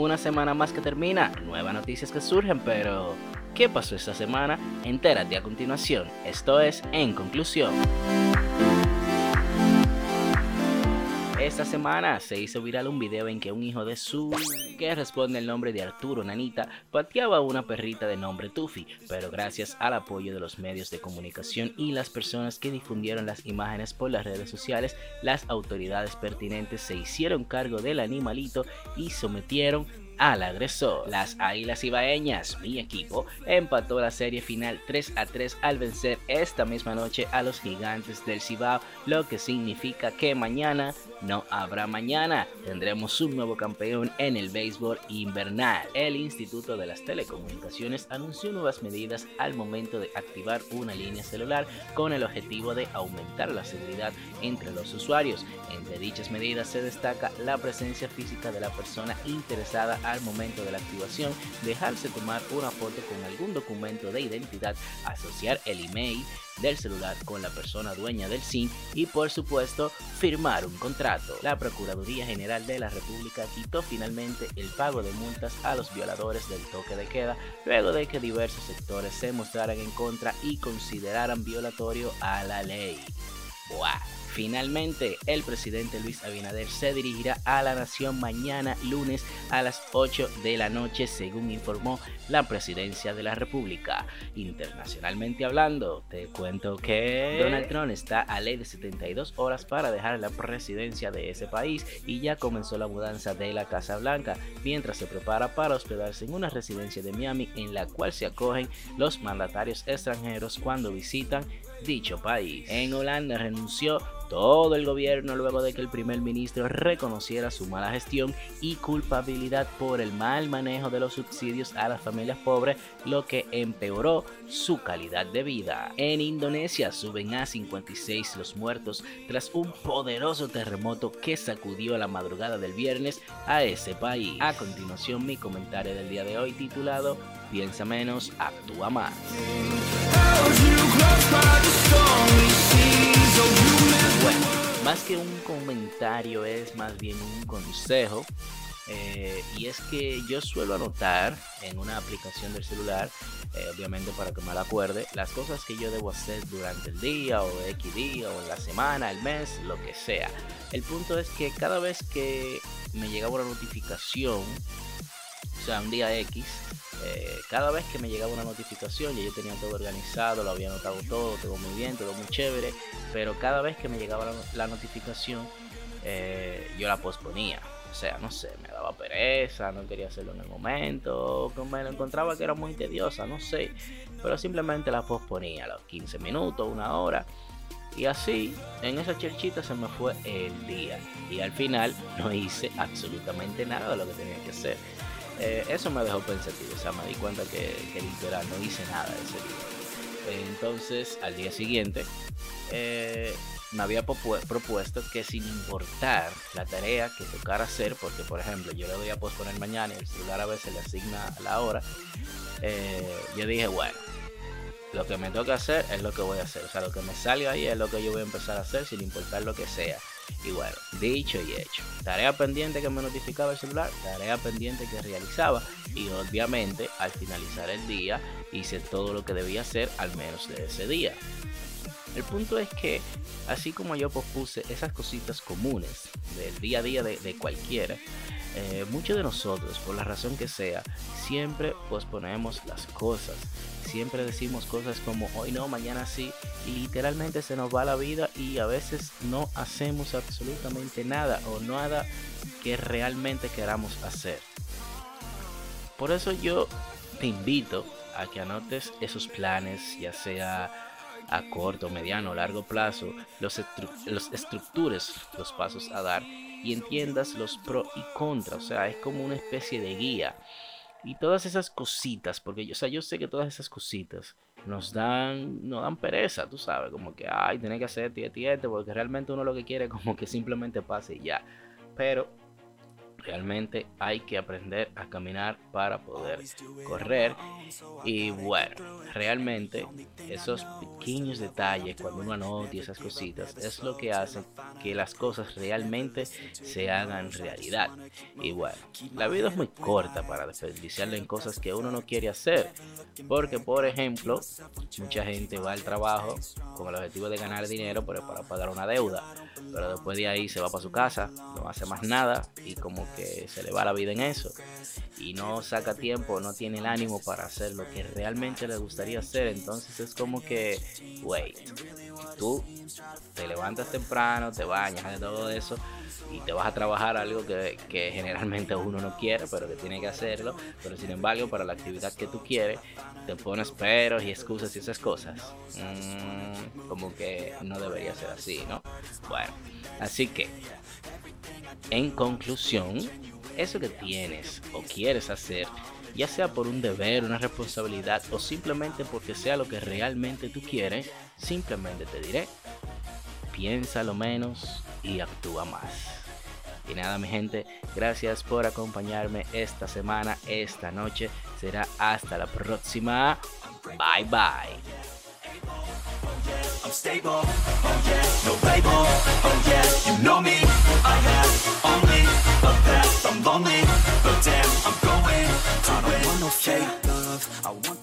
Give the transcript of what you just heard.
una semana más que termina, nuevas noticias que surgen, pero ¿qué pasó esta semana? Entérate a continuación. Esto es En Conclusión. Esta semana se hizo viral un video en que un hijo de su, que responde el nombre de Arturo Nanita, pateaba a una perrita de nombre Tuffy, pero gracias al apoyo de los medios de comunicación y las personas que difundieron las imágenes por las redes sociales, las autoridades pertinentes se hicieron cargo del animalito y sometieron al agresor. Las Águilas Ibaeñas, mi equipo, empató la serie final 3 a 3 al vencer esta misma noche a los Gigantes del Cibao, lo que significa que mañana no habrá mañana. Tendremos un nuevo campeón en el béisbol invernal. El Instituto de las Telecomunicaciones anunció nuevas medidas al momento de activar una línea celular con el objetivo de aumentar la seguridad entre los usuarios. Entre dichas medidas se destaca la presencia física de la persona interesada al momento de la activación, dejarse tomar una foto con algún documento de identidad, asociar el email del celular con la persona dueña del SIM y por supuesto firmar un contrato. La Procuraduría General de la República quitó finalmente el pago de multas a los violadores del toque de queda luego de que diversos sectores se mostraran en contra y consideraran violatorio a la ley. Finalmente, el presidente Luis Abinader se dirigirá a la nación mañana lunes a las 8 de la noche, según informó la presidencia de la República. Internacionalmente hablando, te cuento que Donald Trump está a ley de 72 horas para dejar la presidencia de ese país y ya comenzó la mudanza de la Casa Blanca, mientras se prepara para hospedarse en una residencia de Miami en la cual se acogen los mandatarios extranjeros cuando visitan dicho país. En Holanda renunció todo el gobierno luego de que el primer ministro reconociera su mala gestión y culpabilidad por el mal manejo de los subsidios a las familias pobres, lo que empeoró su calidad de vida. En Indonesia suben a 56 los muertos tras un poderoso terremoto que sacudió la madrugada del viernes a ese país. A continuación mi comentario del día de hoy titulado Piensa menos, actúa más. Que un comentario es más bien un consejo. Eh, y es que yo suelo anotar en una aplicación del celular, eh, obviamente para que me la acuerde, las cosas que yo debo hacer durante el día o X día o la semana, el mes, lo que sea. El punto es que cada vez que me llegaba una notificación, o sea, un día X, eh, cada vez que me llegaba una notificación, ya yo tenía todo organizado, lo había anotado todo, todo muy bien, todo muy chévere, pero cada vez que me llegaba la, notificación, eh, yo la posponía. O sea, no sé, me daba pereza, no quería hacerlo en el momento, me lo encontraba que era muy tediosa, no sé, pero simplemente la posponía a los 15 minutos, una hora. Y así, en esa cherchita se me fue el día. Y al final no hice absolutamente nada de lo que tenía que hacer. Eh, eso me dejó pensativo, o sea, me di cuenta que, que literal no hice nada ese día. entonces, al día siguiente, eh, me había propuesto que sin importar la tarea que tocara hacer, porque por ejemplo yo le voy a posponer mañana y el celular a veces le asigna la hora, eh, yo dije, bueno, lo que me toca hacer es lo que voy a hacer, o sea, lo que me salga ahí es lo que yo voy a empezar a hacer sin importar lo que sea. Y bueno, dicho y hecho. Tarea pendiente que me notificaba el celular, tarea pendiente que realizaba. Y obviamente al finalizar el día hice todo lo que debía hacer al menos de ese día. El punto es que, así como yo pospuse esas cositas comunes del día a día de, cualquiera, eh, muchos de nosotros, por la razón que sea, siempre posponemos las cosas. Siempre decimos cosas como hoy no, mañana sí, y literalmente se nos va la vida y a veces no hacemos absolutamente nada o nada que realmente queramos hacer. Por eso yo te invito a que anotes esos planes, ya sea a corto, mediano, largo plazo, los, los estructures los pasos a dar y entiendas los pro y contra. O sea, es como una especie de guía. Y todas esas cositas, porque yo, o sea, yo sé que todas esas cositas nos dan, nos dan pereza, tú sabes, como que, ay, tiene que hacer tiete, porque realmente uno lo que quiere es como que simplemente pase y ya. Pero Realmente hay que aprender a caminar para poder correr. Y bueno, realmente esos pequeños detalles, cuando uno anota y esas cositas, es lo que hace que las cosas realmente se hagan realidad. Y bueno, la vida es muy corta para desperdiciarla en cosas que uno no quiere hacer. Porque, por ejemplo, mucha gente va al trabajo con el objetivo de ganar dinero, pero para pagar una deuda. Pero después de ahí se va para su casa, no hace más nada y como que se le va la vida en eso. Y no saca tiempo, no tiene el ánimo para hacer lo que realmente le gustaría hacer. Entonces es como que, wait, tú te levantas temprano, te bañas, de todo eso y te vas a trabajar algo que, generalmente uno no quiere, pero que tiene que hacerlo. Pero sin embargo, para la actividad que tú quieres, te pones peros y excusas y esas cosas. Mm, como que no debería ser así, ¿no? Bueno, así que, en conclusión, eso que tienes o quieres hacer, ya sea por un deber, una responsabilidad o simplemente porque sea lo que realmente tú quieres, simplemente te diré, piensa lo menos y actúa más. Y nada, mi gente, gracias por acompañarme esta semana, esta noche. Será hasta la próxima. Bye bye. shake love. I want